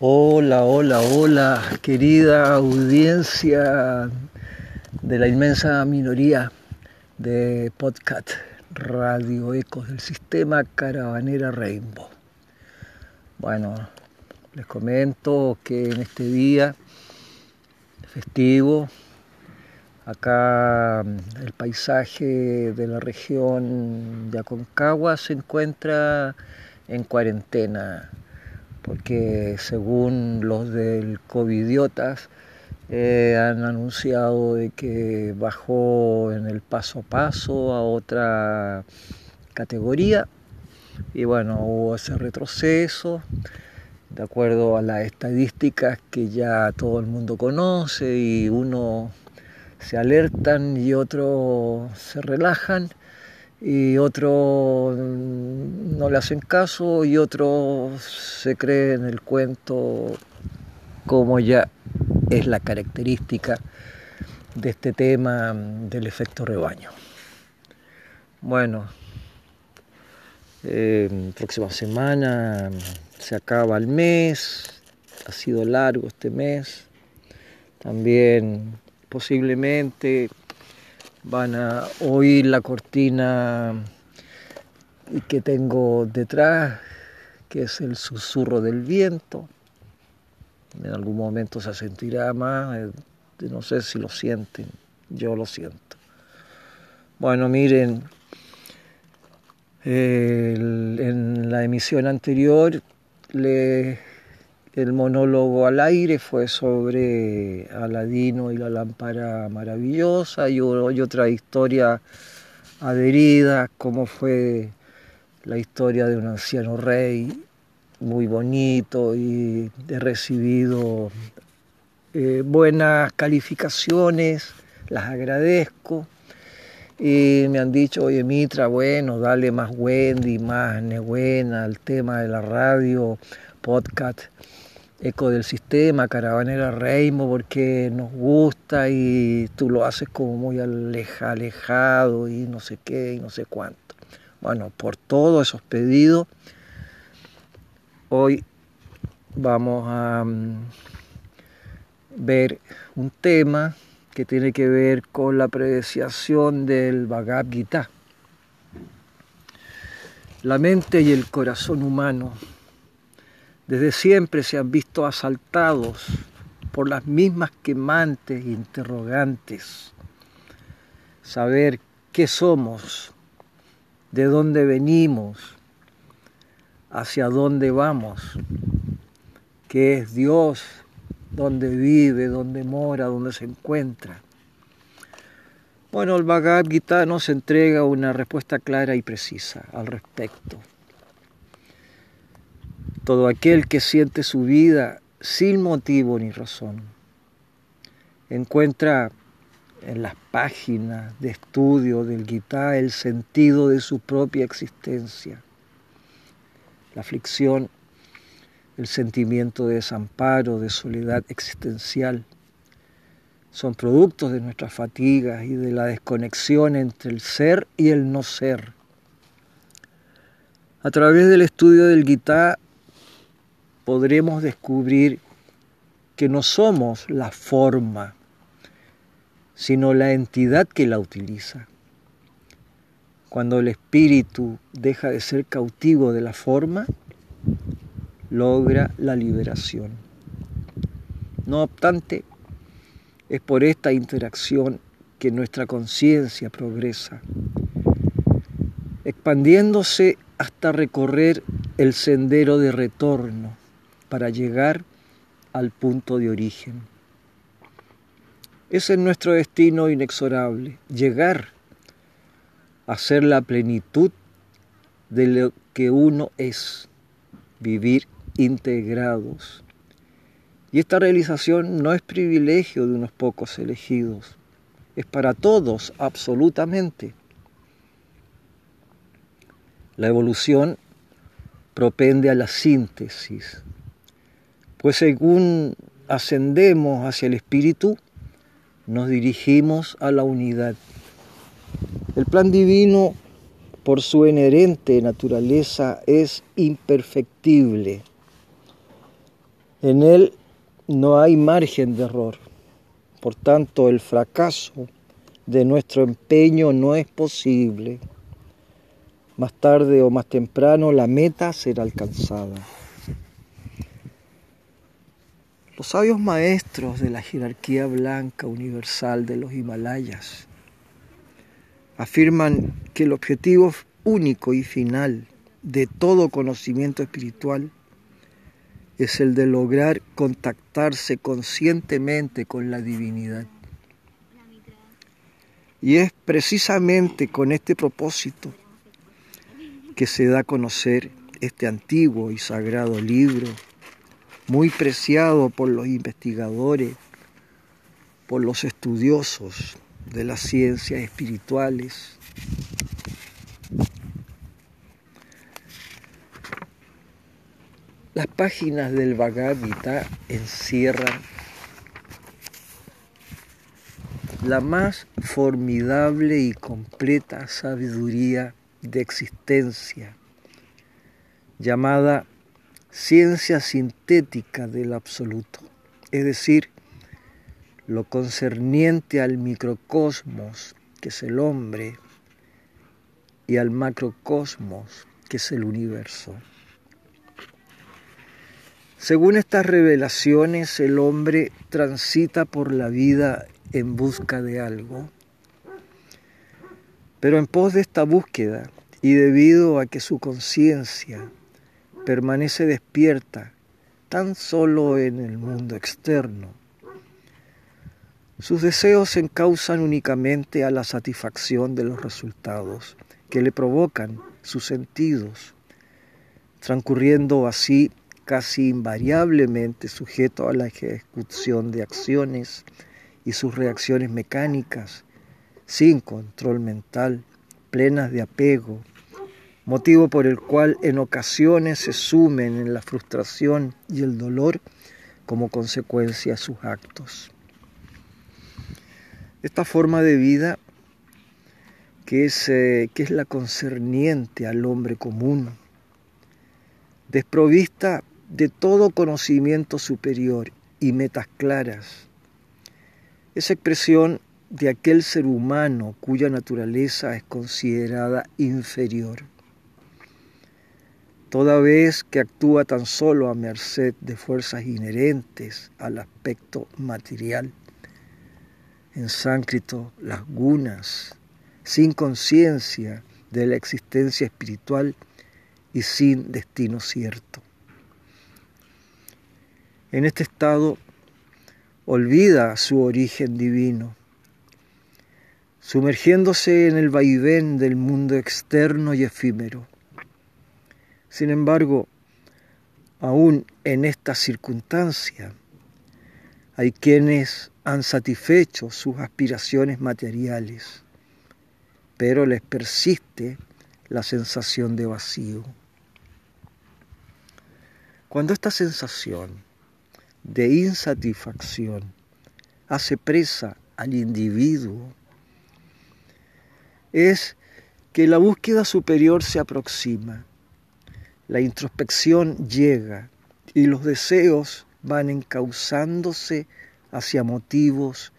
Hola, hola, hola, querida audiencia de la inmensa minoría de podcast Radio Ecos del sistema Caravanera Rainbow. Bueno, les comento que en este día festivo, acá el paisaje de la región de Aconcagua se encuentra en cuarentena porque según los del Covidiotas eh, han anunciado de que bajó en el paso a paso a otra categoría. Y bueno, hubo ese retroceso. De acuerdo a las estadísticas que ya todo el mundo conoce y uno se alertan y otros se relajan y otros no le hacen caso y otros se creen el cuento como ya es la característica de este tema del efecto rebaño. Bueno, eh, próxima semana se acaba el mes, ha sido largo este mes, también posiblemente van a oír la cortina que tengo detrás, que es el susurro del viento. En algún momento se sentirá más, eh, no sé si lo sienten, yo lo siento. Bueno, miren, en la emisión anterior le el monólogo al aire fue sobre Aladino y la lámpara maravillosa y, otra historia adherida, como fue la historia de un anciano rey muy bonito y he recibido eh, buenas calificaciones, las agradezco. Y me han dicho, oye Mitra, bueno, dale más Wendy, más Nebuena al tema de la radio, podcast. Eco del Sistema, Caravanera Reimo, porque nos gusta y tú lo haces como muy alejado y no sé qué y no sé cuánto. Bueno, por todos esos pedidos, hoy vamos a mm, ver un tema que tiene que ver con la apreciación del Bhagavad Gita. La mente y el corazón humano desde siempre se han visto asaltados por las mismas quemantes e interrogantes. Saber qué somos, de dónde venimos, hacia dónde vamos, qué es Dios, dónde vive, dónde mora, dónde se encuentra. Bueno, el Bhagavad Gita nos entrega una respuesta clara y precisa al respecto. Todo aquel que siente su vida sin motivo ni razón encuentra en las páginas de estudio del Gita el sentido de su propia existencia. La aflicción, el sentimiento de desamparo, de soledad existencial, son productos de nuestras fatigas y de la desconexión entre el ser y el no ser. A través del estudio del Gita podremos descubrir que no somos la forma, sino la entidad que la utiliza. Cuando el espíritu deja de ser cautivo de la forma, logra la liberación. No obstante, es por esta interacción que nuestra conciencia progresa, expandiéndose hasta recorrer el sendero de retorno para llegar al punto de origen. Ese es nuestro destino inexorable, llegar a ser la plenitud de lo que uno es, vivir integrados. Y esta realización no es privilegio de unos pocos elegidos, es para todos absolutamente. La evolución propende a la síntesis, pues según ascendemos hacia el Espíritu, nos dirigimos a la unidad. El plan divino, por su inherente naturaleza, es imperfectible. En él no hay margen de error. Por tanto, el fracaso de nuestro empeño no es posible. Más tarde o más temprano la meta será alcanzada. Los sabios maestros de la jerarquía blanca universal de los Himalayas afirman que el objetivo único y final de todo conocimiento espiritual es el de lograr contactarse conscientemente con la divinidad. Y es precisamente con este propósito que se da a conocer este antiguo y sagrado libro muy preciado por los investigadores, por los estudiosos de las ciencias espirituales. Las páginas del Bhagavad Gita encierran la más formidable y completa sabiduría de existencia, llamada ciencia sintética del absoluto, es decir, lo concerniente al microcosmos, que es el hombre, y al macrocosmos, que es el universo. Según estas revelaciones, el hombre transita por la vida en busca de algo, pero en pos de esta búsqueda y debido a que su conciencia permanece despierta tan solo en el mundo externo. Sus deseos se encausan únicamente a la satisfacción de los resultados que le provocan sus sentidos, transcurriendo así casi invariablemente sujeto a la ejecución de acciones y sus reacciones mecánicas, sin control mental, plenas de apego, motivo por el cual en ocasiones se sumen en la frustración y el dolor como consecuencia de sus actos. Esta forma de vida que es, eh, que es la concerniente al hombre común, desprovista de todo conocimiento superior y metas claras, es expresión de aquel ser humano cuya naturaleza es considerada inferior toda vez que actúa tan solo a merced de fuerzas inherentes al aspecto material. En sánscrito, las gunas, sin conciencia de la existencia espiritual y sin destino cierto. En este estado olvida su origen divino, sumergiéndose en el vaivén del mundo externo y efímero sin embargo, aún en esta circunstancia, hay quienes han satisfecho sus aspiraciones materiales, pero les persiste la sensación de vacío. Cuando esta sensación de insatisfacción hace presa al individuo, es que la búsqueda superior se aproxima la introspección llega y los deseos van encauzándose hacia motivos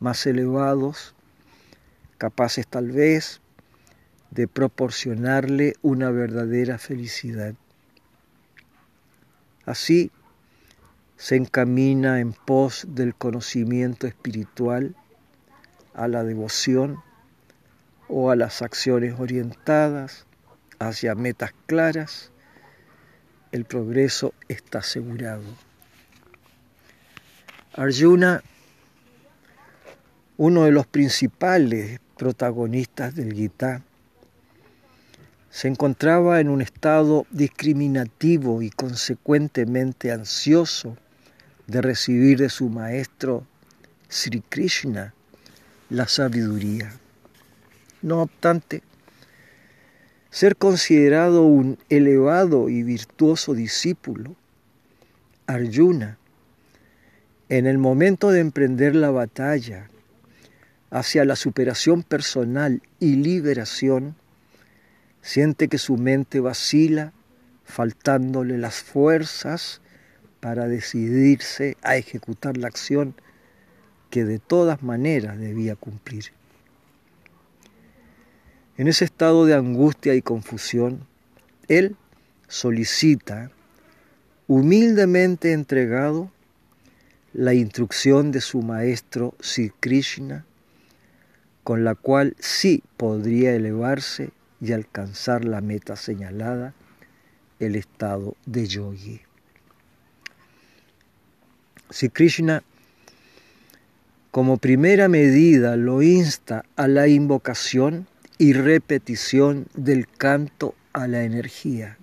más elevados, capaces tal vez de proporcionarle una verdadera felicidad. Así se encamina en pos del conocimiento espiritual, a la devoción o a las acciones orientadas hacia metas claras el progreso está asegurado. Arjuna, uno de los principales protagonistas del Gita, se encontraba en un estado discriminativo y consecuentemente ansioso de recibir de su maestro Sri Krishna la sabiduría. No obstante, ser considerado un elevado y virtuoso discípulo, Arjuna, en el momento de emprender la batalla hacia la superación personal y liberación, siente que su mente vacila, faltándole las fuerzas para decidirse a ejecutar la acción que de todas maneras debía cumplir. En ese estado de angustia y confusión, él solicita, humildemente entregado, la instrucción de su maestro Sri Krishna, con la cual sí podría elevarse y alcanzar la meta señalada, el estado de yogi. Si Krishna como primera medida lo insta a la invocación y repetición del canto a la energía,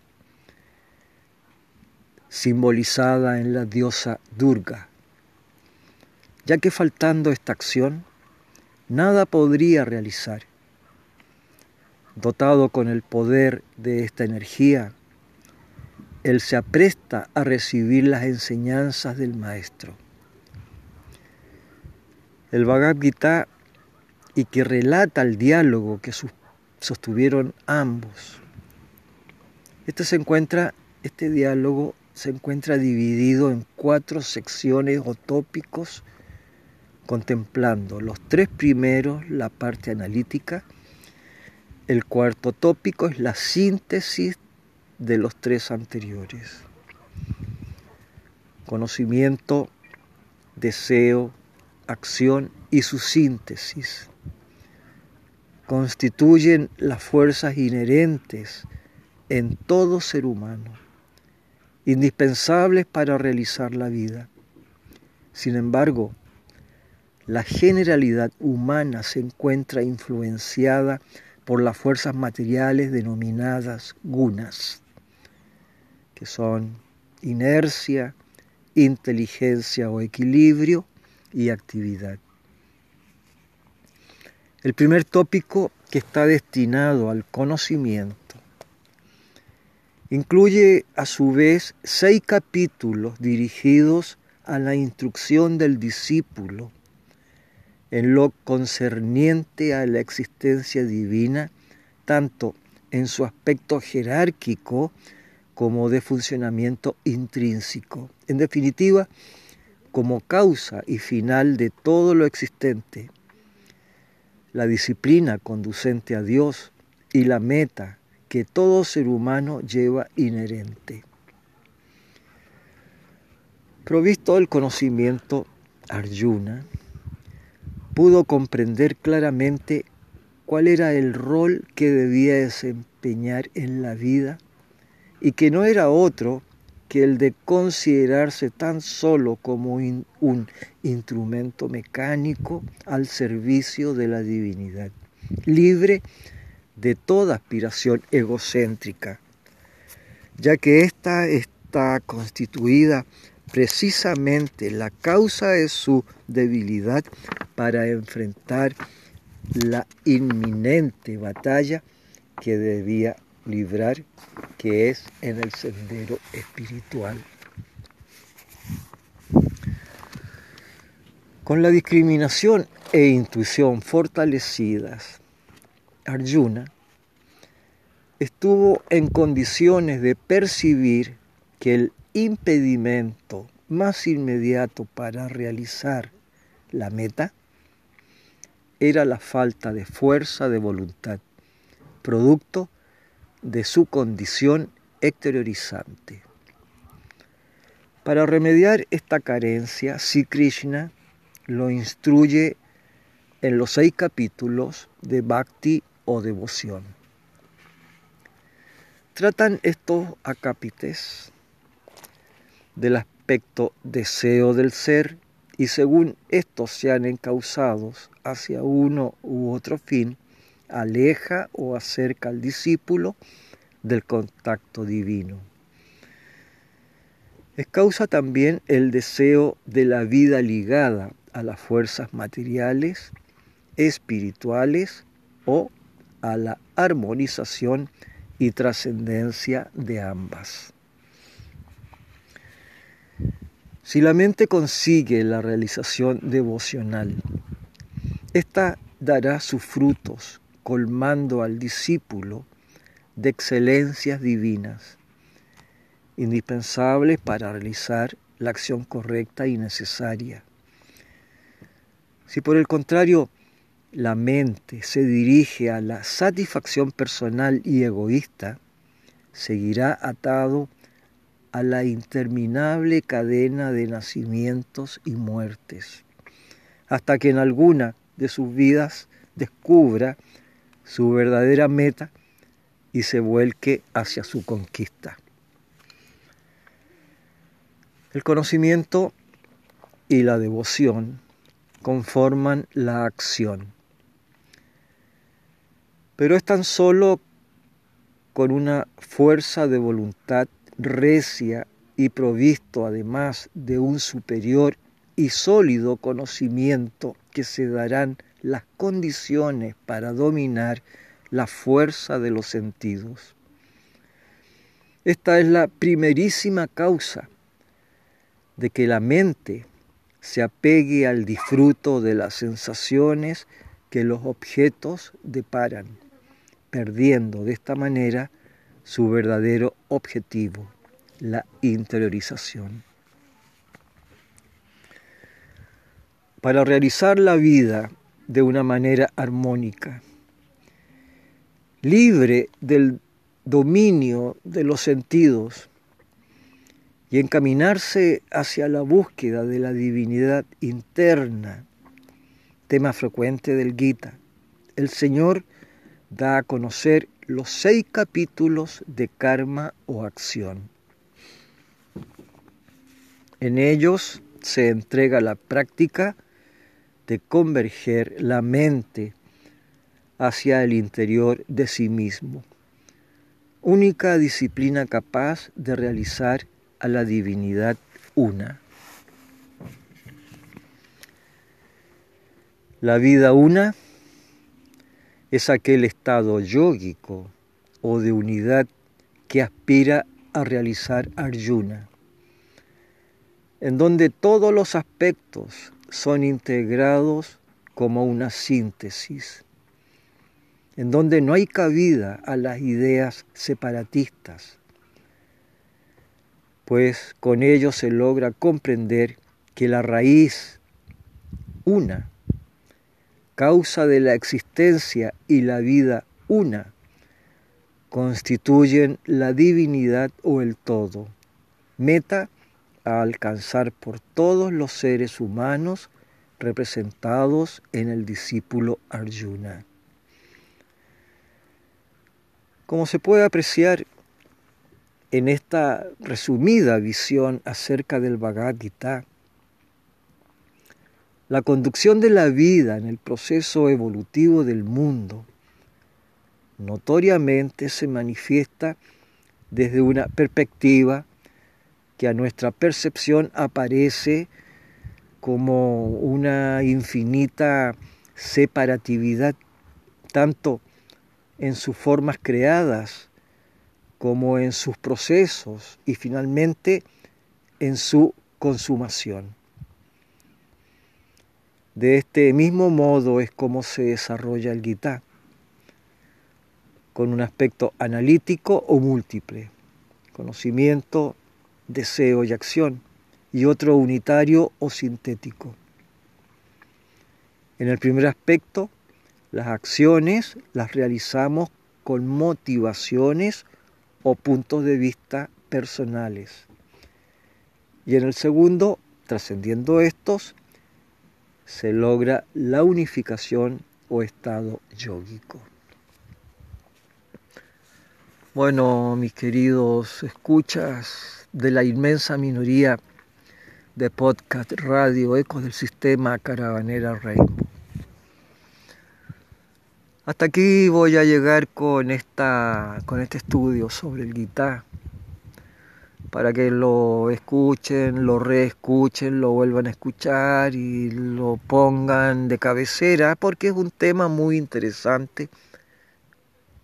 simbolizada en la diosa Durga, ya que faltando esta acción, nada podría realizar. Dotado con el poder de esta energía, él se apresta a recibir las enseñanzas del Maestro. El Bhagavad Gita y que relata el diálogo que sostuvieron ambos. Este se encuentra, este diálogo se encuentra dividido en cuatro secciones o tópicos, contemplando los tres primeros, la parte analítica, el cuarto tópico es la síntesis de los tres anteriores. Conocimiento, deseo, acción y su síntesis constituyen las fuerzas inherentes en todo ser humano, indispensables para realizar la vida. Sin embargo, la generalidad humana se encuentra influenciada por las fuerzas materiales denominadas gunas que son inercia, inteligencia o equilibrio y actividad. El primer tópico que está destinado al conocimiento incluye a su vez seis capítulos dirigidos a la instrucción del discípulo en lo concerniente a la existencia divina, tanto en su aspecto jerárquico como de funcionamiento intrínseco. En definitiva, como causa y final de todo lo existente, la disciplina conducente a Dios y la meta que todo ser humano lleva inherente. Provisto el conocimiento, Arjuna pudo comprender claramente cuál era el rol que debía desempeñar en la vida y que no era otro que el de considerarse tan solo como un instrumento mecánico al servicio de la divinidad, libre de toda aspiración egocéntrica, ya que ésta está constituida precisamente la causa de su debilidad para enfrentar la inminente batalla que debía librar, que es en el sendero espiritual. Con la discriminación e intuición fortalecidas, Arjuna estuvo en condiciones de percibir que el impedimento más inmediato para realizar la meta era la falta de fuerza de voluntad, producto de su condición exteriorizante. Para remediar esta carencia, Sri Krishna lo instruye en los seis capítulos de Bhakti o devoción. Tratan estos acápites del aspecto deseo del ser y según estos sean encausados hacia uno u otro fin, aleja o acerca al discípulo del contacto divino. Es causa también el deseo de la vida ligada a las fuerzas materiales, espirituales o a la armonización y trascendencia de ambas. Si la mente consigue la realización devocional, esta dará sus frutos colmando al discípulo de excelencias divinas, indispensables para realizar la acción correcta y necesaria. Si por el contrario la mente se dirige a la satisfacción personal y egoísta, seguirá atado a la interminable cadena de nacimientos y muertes, hasta que en alguna de sus vidas descubra su verdadera meta y se vuelque hacia su conquista. El conocimiento y la devoción conforman la acción, pero es tan solo con una fuerza de voluntad recia y provisto además de un superior y sólido conocimiento que se darán las condiciones para dominar la fuerza de los sentidos. Esta es la primerísima causa de que la mente se apegue al disfruto de las sensaciones que los objetos deparan, perdiendo de esta manera su verdadero objetivo, la interiorización. Para realizar la vida de una manera armónica, libre del dominio de los sentidos y encaminarse hacia la búsqueda de la divinidad interna, tema frecuente del Gita. El Señor da a conocer los seis capítulos de karma o acción. En ellos se entrega la práctica de converger la mente hacia el interior de sí mismo, única disciplina capaz de realizar a la divinidad una. La vida una es aquel estado yógico o de unidad que aspira a realizar Arjuna, en donde todos los aspectos son integrados como una síntesis en donde no hay cabida a las ideas separatistas, pues con ello se logra comprender que la raíz una, causa de la existencia y la vida una, constituyen la divinidad o el todo, meta a alcanzar por todos los seres humanos representados en el discípulo Arjuna. Como se puede apreciar en esta resumida visión acerca del Bhagavad Gita, la conducción de la vida en el proceso evolutivo del mundo notoriamente se manifiesta desde una perspectiva que a nuestra percepción aparece como una infinita separatividad, tanto en sus formas creadas, como en sus procesos y finalmente en su consumación. De este mismo modo es como se desarrolla el Gita, con un aspecto analítico o múltiple, conocimiento, deseo y acción, y otro unitario o sintético. En el primer aspecto, las acciones las realizamos con motivaciones o puntos de vista personales. Y en el segundo, trascendiendo estos, se logra la unificación o estado yógico. Bueno, mis queridos escuchas de la inmensa minoría de podcast radio Ecos del Sistema Caravanera Rainbow. Hasta aquí voy a llegar con, esta, con este estudio sobre el guitar, para que lo escuchen, lo reescuchen, lo vuelvan a escuchar y lo pongan de cabecera, porque es un tema muy interesante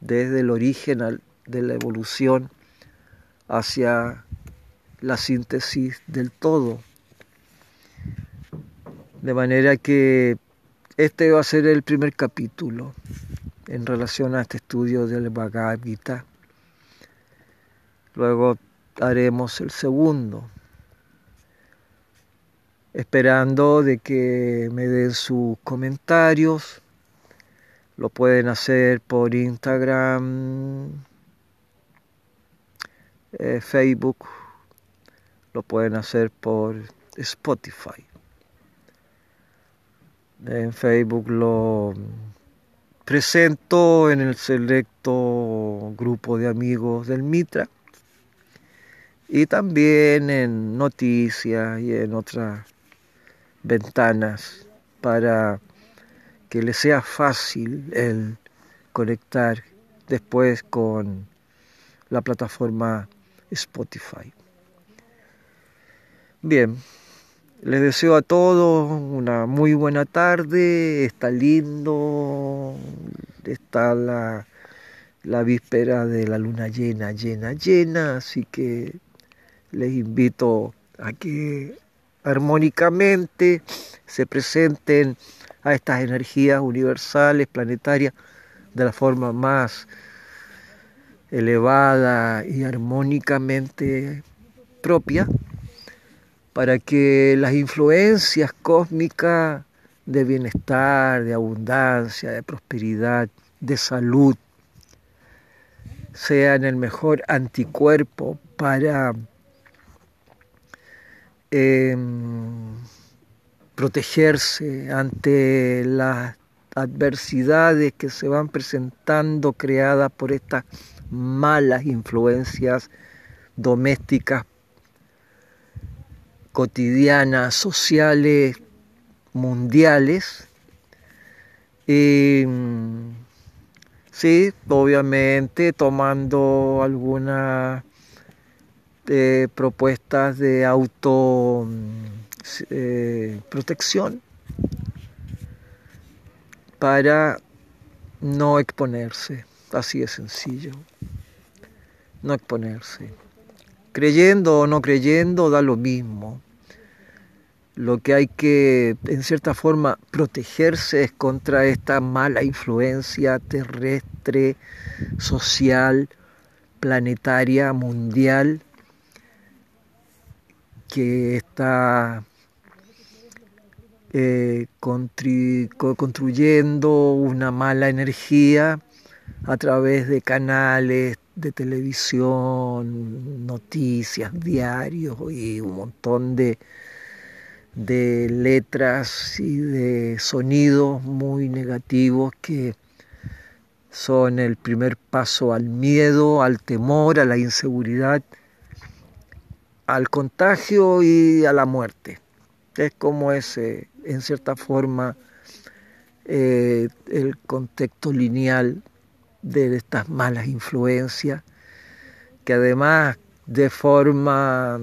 desde el origen de la evolución hacia la síntesis del todo. De manera que este va a ser el primer capítulo en relación a este estudio del Bhagavad Gita. Luego haremos el segundo, esperando de que me den sus comentarios. Lo pueden hacer por Instagram, eh, Facebook, lo pueden hacer por Spotify. En Facebook lo presento en el selecto grupo de amigos del Mitra y también en noticias y en otras ventanas para que le sea fácil el conectar después con la plataforma Spotify. Bien, les deseo a todos una muy buena tarde, está lindo, está la, la víspera de la luna llena, llena, llena, así que les invito a que armónicamente se presenten a estas energías universales, planetarias, de la forma más elevada y armónicamente propia, para que las influencias cósmicas de bienestar, de abundancia, de prosperidad, de salud, sean el mejor anticuerpo para Em, protegerse ante las adversidades que se van presentando creadas por estas malas influencias domésticas, cotidianas, sociales, mundiales. Em, sí, obviamente tomando algunas eh, propuestas de auto eh, protección para no exponerse, así de sencillo, no exponerse. Creyendo o no creyendo da lo mismo. Lo que hay que, en cierta forma, protegerse es contra esta mala influencia terrestre, social, planetaria, mundial, que está eh, construyendo una mala energía a través de canales de televisión, noticias, diarios y un montón de, de letras y de sonidos muy negativos que son el primer paso al miedo, al temor, a la inseguridad al contagio y a la muerte. Es como ese, en cierta forma, eh, el contexto lineal de estas malas influencias, que además de forma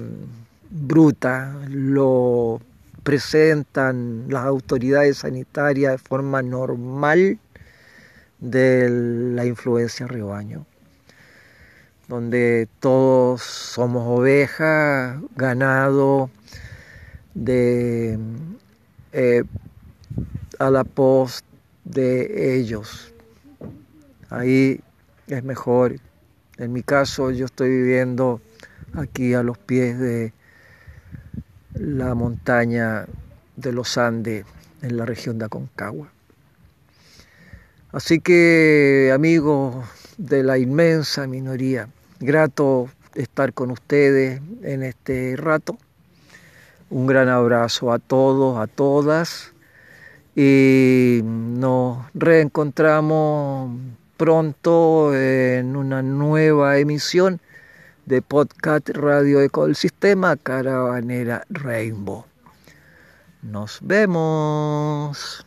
bruta lo presentan las autoridades sanitarias de forma normal de la influencia rebaño donde todos somos ovejas, ganado, de eh, a la pos de ellos. Ahí es mejor. En mi caso yo estoy viviendo aquí a los pies de la montaña de los Andes en la región de Aconcagua. Así que amigos de la inmensa minoría, Grato estar con ustedes en este rato. Un gran abrazo a todos, a todas. Y nos reencontramos pronto en una nueva emisión de podcast Radio Eco del Sistema Caravanera Rainbow. Nos vemos.